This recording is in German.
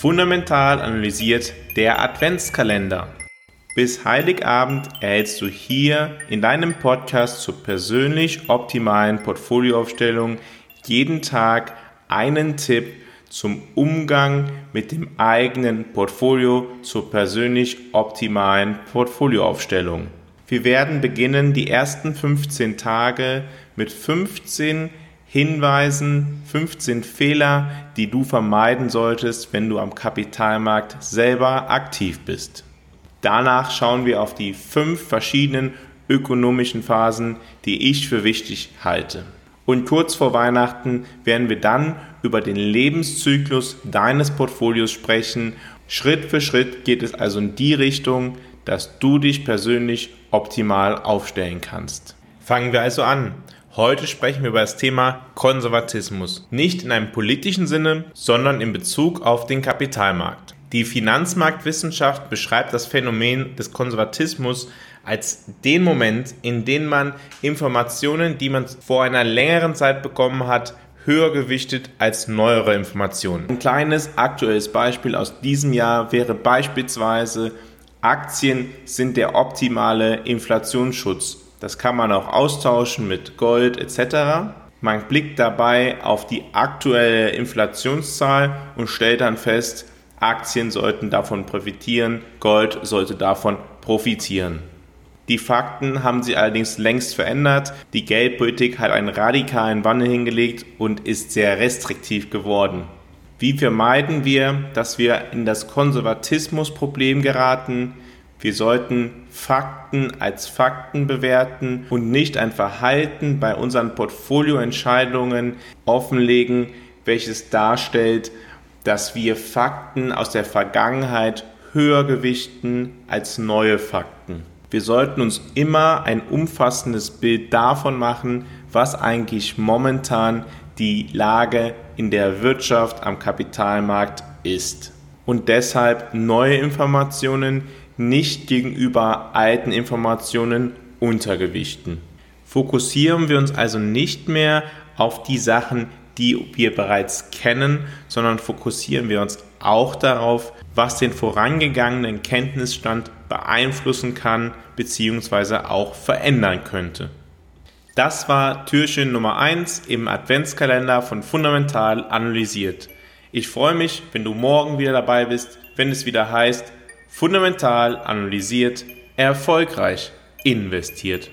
Fundamental analysiert der Adventskalender. Bis Heiligabend erhältst du hier in deinem Podcast zur persönlich optimalen Portfolioaufstellung jeden Tag einen Tipp zum Umgang mit dem eigenen Portfolio zur persönlich optimalen Portfolioaufstellung. Wir werden beginnen die ersten 15 Tage mit 15 Hinweisen, 15 Fehler, die du vermeiden solltest, wenn du am Kapitalmarkt selber aktiv bist. Danach schauen wir auf die fünf verschiedenen ökonomischen Phasen, die ich für wichtig halte. Und kurz vor Weihnachten werden wir dann über den Lebenszyklus deines Portfolios sprechen. Schritt für Schritt geht es also in die Richtung, dass du dich persönlich optimal aufstellen kannst. Fangen wir also an. Heute sprechen wir über das Thema Konservatismus. Nicht in einem politischen Sinne, sondern in Bezug auf den Kapitalmarkt. Die Finanzmarktwissenschaft beschreibt das Phänomen des Konservatismus als den Moment, in dem man Informationen, die man vor einer längeren Zeit bekommen hat, höher gewichtet als neuere Informationen. Ein kleines aktuelles Beispiel aus diesem Jahr wäre beispielsweise Aktien sind der optimale Inflationsschutz. Das kann man auch austauschen mit Gold etc. Man blickt dabei auf die aktuelle Inflationszahl und stellt dann fest, Aktien sollten davon profitieren, Gold sollte davon profitieren. Die Fakten haben sich allerdings längst verändert. Die Geldpolitik hat einen radikalen Wandel hingelegt und ist sehr restriktiv geworden. Wie vermeiden wir, dass wir in das Konservatismusproblem geraten? Wir sollten Fakten als Fakten bewerten und nicht ein Verhalten bei unseren Portfolioentscheidungen offenlegen, welches darstellt, dass wir Fakten aus der Vergangenheit höher gewichten als neue Fakten. Wir sollten uns immer ein umfassendes Bild davon machen, was eigentlich momentan die Lage in der Wirtschaft am Kapitalmarkt ist. Und deshalb neue Informationen nicht gegenüber alten Informationen untergewichten. Fokussieren wir uns also nicht mehr auf die Sachen, die wir bereits kennen, sondern fokussieren wir uns auch darauf, was den vorangegangenen Kenntnisstand beeinflussen kann bzw. auch verändern könnte. Das war Türchen Nummer 1 im Adventskalender von Fundamental analysiert. Ich freue mich, wenn du morgen wieder dabei bist, wenn es wieder heißt, Fundamental analysiert, erfolgreich investiert.